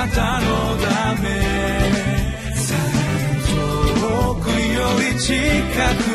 なたのため。遠くより近く。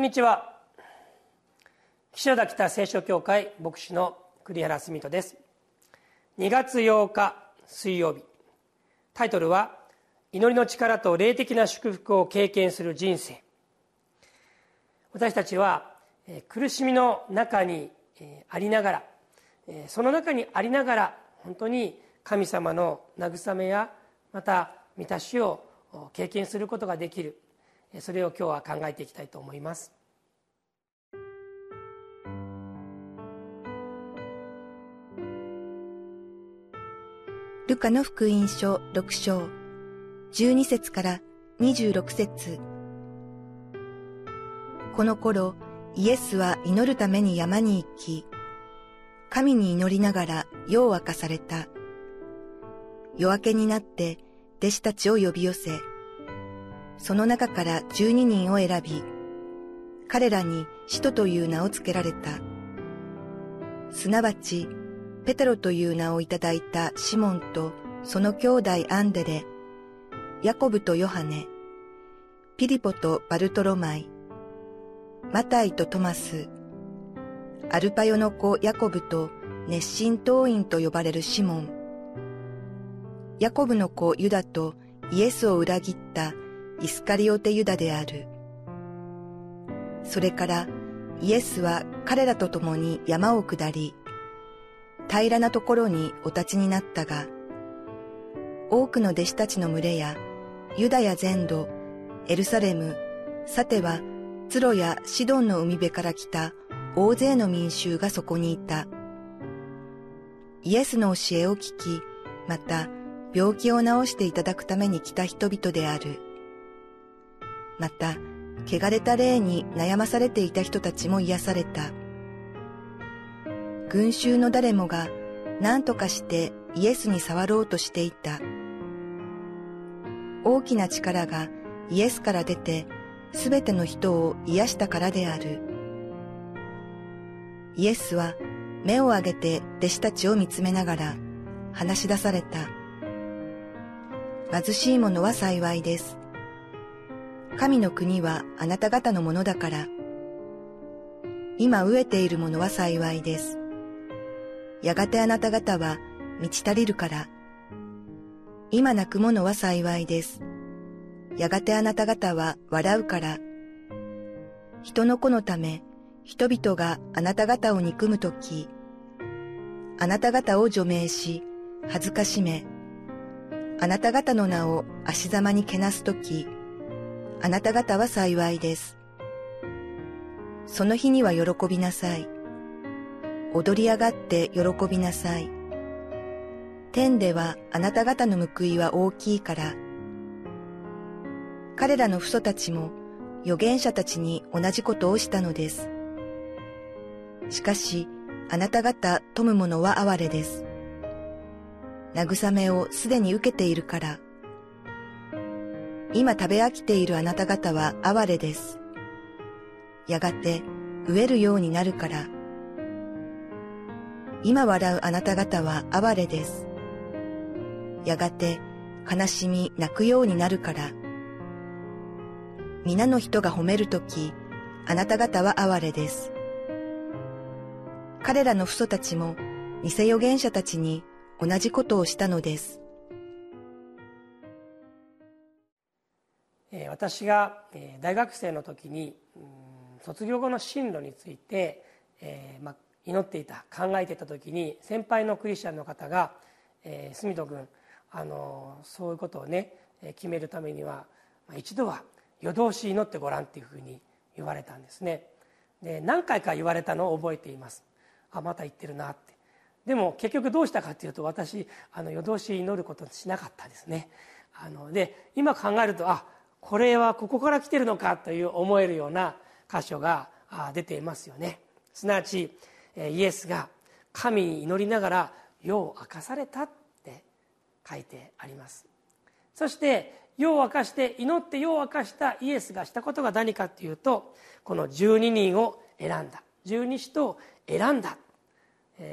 こんにちは。岸田北聖書協会牧師の栗原澄人です。2月8日水曜日。タイトルは祈りの力と霊的な祝福を経験する人生。私たちは苦しみの中にありながらその中にありながら本当に神様の慰めやまた満たしを経験することができる。それを今日は考えていきたいと思います。ルカの福音書6章。12節から26節。この頃イエスは祈るために山に行き神に祈りながら夜を明かされた。夜明けになって弟子たちを呼び寄せその中から十二人を選び、彼らに使徒という名を付けられた。すなわち、ペテロという名をいただいたシモンとその兄弟アンデレ、ヤコブとヨハネ、ピリポとバルトロマイ、マタイとトマス、アルパヨの子ヤコブと熱心党員と呼ばれるシモン、ヤコブの子ユダとイエスを裏切ったイスカリオテユダである。それからイエスは彼らと共に山を下り、平らなところにお立ちになったが、多くの弟子たちの群れや、ユダヤ全土、エルサレム、さては、ツロやシドンの海辺から来た大勢の民衆がそこにいた。イエスの教えを聞き、また病気を治していただくために来た人々である。また、汚れた霊に悩まされていた人たちも癒された。群衆の誰もが何とかしてイエスに触ろうとしていた。大きな力がイエスから出てすべての人を癒したからである。イエスは目を上げて弟子たちを見つめながら話し出された。貧しい者は幸いです。神の国はあなた方のものだから。今飢えている者は幸いです。やがてあなた方は満ち足りるから。今泣く者は幸いです。やがてあなた方は笑うから。人の子のため、人々があなた方を憎むとき、あなた方を除名し、恥ずかしめ、あなた方の名を足ざまにけなすとき、あなた方は幸いです。その日には喜びなさい。踊り上がって喜びなさい。天ではあなた方の報いは大きいから。彼らの父祖たちも預言者たちに同じことをしたのです。しかし、あなた方富む者は哀れです。慰めをすでに受けているから。今食べ飽きているあなた方は哀れです。やがて飢えるようになるから。今笑うあなた方は哀れです。やがて悲しみ泣くようになるから。皆の人が褒めるとき、あなた方は哀れです。彼らの父祖たちも偽預言者たちに同じことをしたのです。私が大学生の時に卒業後の進路についてえーまあ祈っていた考えていた時に先輩のクリスチャンの方が「住人君あのそういうことをね決めるためには一度は夜通し祈ってごらん」っていうふうに言われたんですね。で何回か言われたのを覚えています。あまた言ってるなって。でも結局どうしたかっていうと私あの夜通し祈ることしなかったですね。あので今考えるとあこれはここから来てるのかという思えるような箇所が出ていますよね。すなわちイエスが神に祈りながら世を明かされたって書いてあります。そして世を明かして祈って世を明かしたイエスがしたことが何かっていうとこの12人を選んだ。十二使徒を選んだ、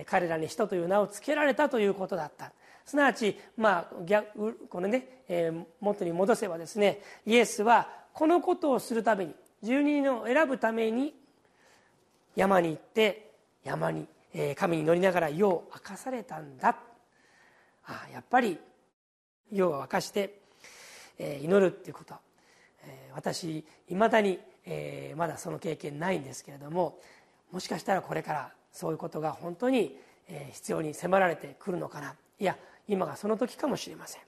彼らに使徒という名を付けられたということだった。すなわち、まあ、逆このね、えー、元に戻せばですねイエスはこのことをするために12人を選ぶために山に行って山に、神に乗りながら世を明かされたんだ。あやっぱり世を明かして、祈るっていうこと、え、私いまだに、まだその経験ないんですけれどももしかしたらこれからそういうことが本当に必要に迫られてくるのかな。いや今がその時かもしれません、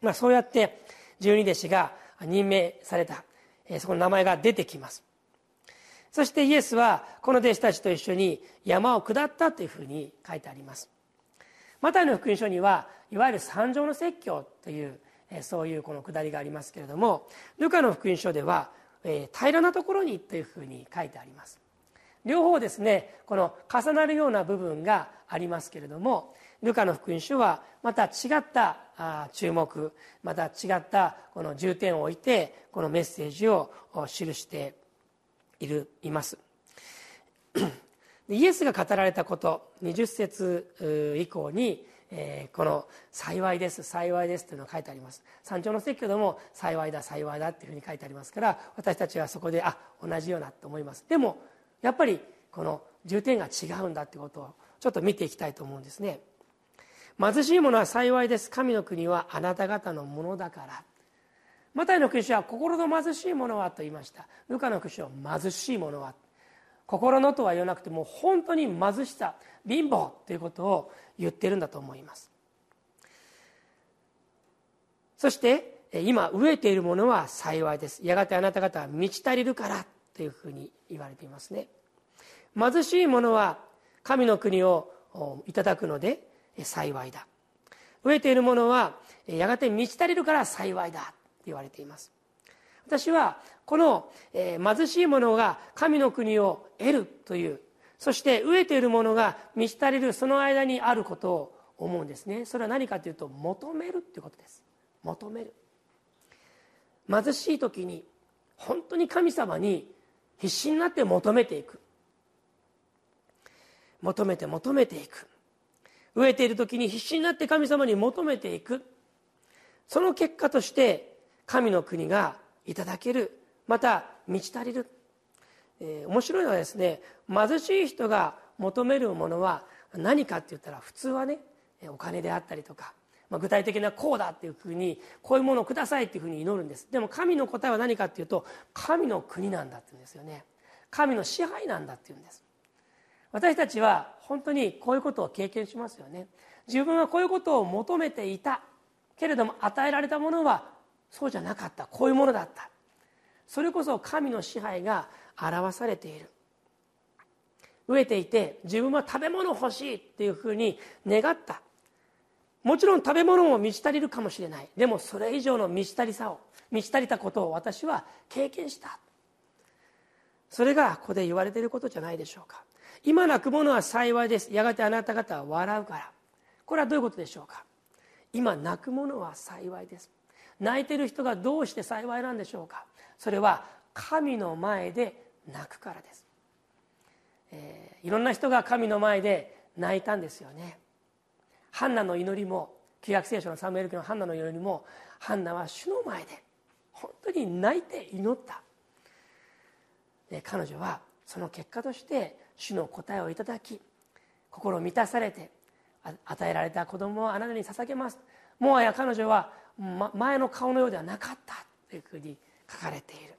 まあ、そうやって十二弟子が任命されたそこの名前が出てきます。そしてイエスはこの弟子たちと一緒に山を下ったというふうに書いてあります。マタイの福音書にはいわゆる三条の説教というそういうこの下りがありますけれどもルカの福音書では平らなところにというふうに書いてあります。両方ですねこの重なるような部分がありますけれどもルカの福音書はまた違った注目また違ったこの重点を置いてこのメッセージを記しているいます。イエスが語られたこと20節以降にえー、この「幸いです幸いです」というのが書いてあります。山頂の説教でも「幸いだ幸いだ」っていうふうに書いてありますから私たちはそこであ同じようなと思います。でもやっぱりこの重点が違うんだってことをちょっと見ていきたいと思うんですね。貧しい者は幸いです。神の国はあなた方のものだから。マタイの福音書は心の貧しい者はと言いました。ルカの福音書は貧しい者は。心のとは言わなくても本当に貧しさ貧乏ということを言ってるんだと思います。そして今飢えているものは幸いです。やがてあなた方は満ち足りるからというふうに言われていますね。貧しい者は神の国をいただくので幸いだ。飢えている者はやがて満ち足りるから幸いだ。言われています。私はこの、え貧しい者が神の国を得るというそして飢えている者が満ち足りるその間にあることを思うんですね。それは何かというと求めるということです。求める。貧しい時に本当に神様に必死になって求めていく。求めて求めていく。飢えている時に必死になって神様に求めていく。その結果として神の国がいただけるまた満ち足りる、えー、面白いのはですね貧しい人が求めるものは何かって言ったら普通はねお金であったりとか、まあ、具体的なこうだっていうふうにこういうものをくださいっていうふうに祈るんです。でも神の答えは何かっていうと神の国なんだって言うんですよね。神の支配なんだって言うんです。私たちは本当にこういうことを経験しますよね。自分はこういうことを求めていた。けれども与えられたものはそうじゃなかった。こういうものだった。それこそ神の支配が表されている。飢えていて自分は食べ物欲しいっていうふうに願った。もちろん食べ物も満ち足りるかもしれない。でもそれ以上の満ち足りさを満ち足りたことを私は経験した。それがここで言われていることじゃないでしょうか。今泣く者は幸いです。やがてあなた方は笑うから。これはどういうことでしょうか。今泣く者は幸いです。泣いてる人がどうして幸いなんでしょうか？それは神の前で泣くからです、えー、いろんな人が神の前で泣いたんですよね。ハンナの祈りも旧約聖書のサムエル家のハンナの祈りもハンナは主の前で本当に泣いて祈った。で彼女はその結果として主の答えをいただき心満たされて与えられた子供をあなたに捧げます。もはや彼女は前の顔のようではなかったというふうに書かれている。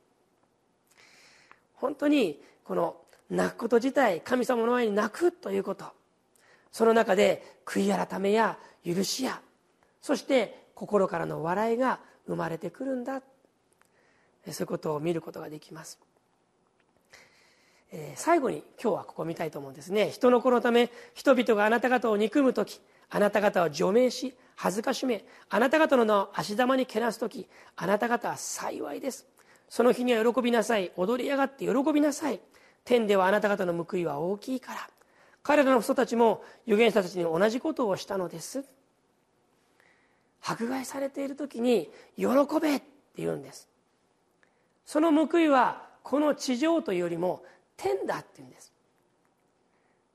本当にこの泣くこと自体神様の前に泣くということ。その中で悔い改めや許しや。そして心からの笑いが生まれてくるんだ。そういうことを見ることができます。え、最後に今日はここ見たいと思うんですね。人の子のため人々があなた方を憎む時あなた方は除名し恥ずかしめあなた方の名を足玉にけなす時あなた方は幸いです。その日には喜びなさい。踊り上がって喜びなさい。天ではあなた方の報いは大きいから。彼らの人たちも預言者たちに同じことをしたのです。迫害されている時に喜べって言うんです。その報いはこの地上というよりも天だって言うんです。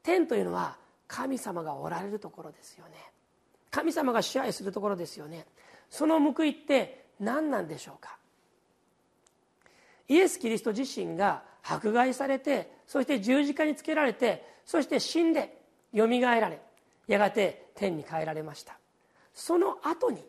天というのは神様がおられるところですよね。神様が支配するところですよね。その報いって何なんでしょうか？イエス・キリスト自身が迫害されてそして十字架につけられてそして死んでよみがえられやがて天に帰られました。その後に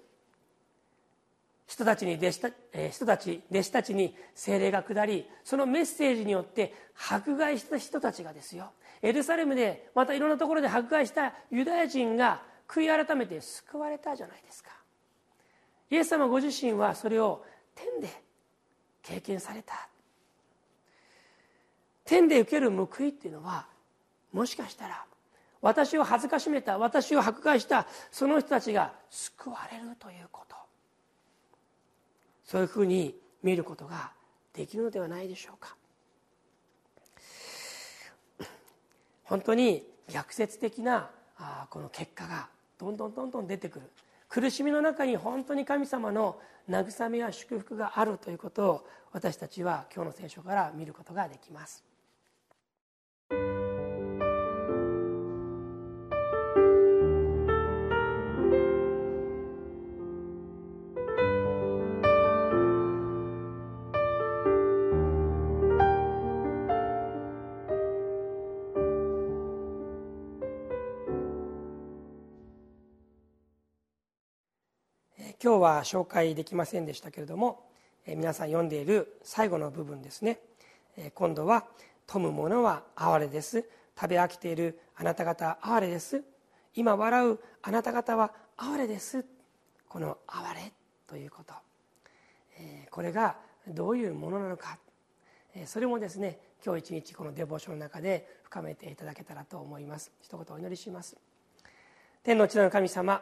人たちに弟子た人たち弟子たちに精霊が下りそのメッセージによって迫害した人たちがですよ。エルサレムでまたいろんなところで迫害したユダヤ人が悔い改めて救われたじゃないですか。イエス様ご自身はそれを天で経験された。天で受ける報いっていうのはもしかしたら私を恥ずかしめた私を迫害したその人たちが救われるということ。そういうふうに見ることができるのではないでしょうか。本当に逆説的なこの結果がどんどんどんどん出てくる。苦しみの中に本当に神様の慰めや祝福があるということを私たちは今日の聖書から見ることができます。今日は紹介できませんでしたけれども、え皆さん読んでいる最後の部分ですね、え今度は「富む者は哀れです」「食べ飽きているあなた方哀れです」「今笑うあなた方は哀れです」この「哀れ」ということ、えこれがどういうものなのか、えそれもですね今日一日このデボーションの中で深めていただけたらと思います。一言お祈りします。天の地の神様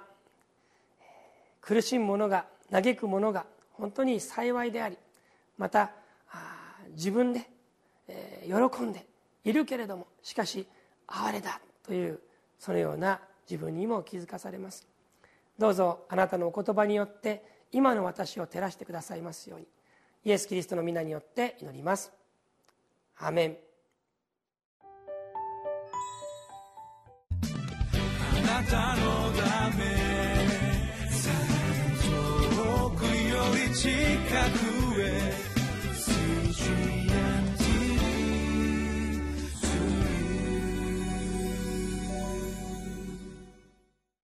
苦しむ者が嘆く者が本当に幸いでありまた自分で、喜んでいるけれどもしかし哀れだというそのような自分にも気づかされます。どうぞあなたのお言葉によって今の私を照らしてくださいますように。イエス・キリストの皆によって祈ります。アメン。あなたのため。 시카고의 수준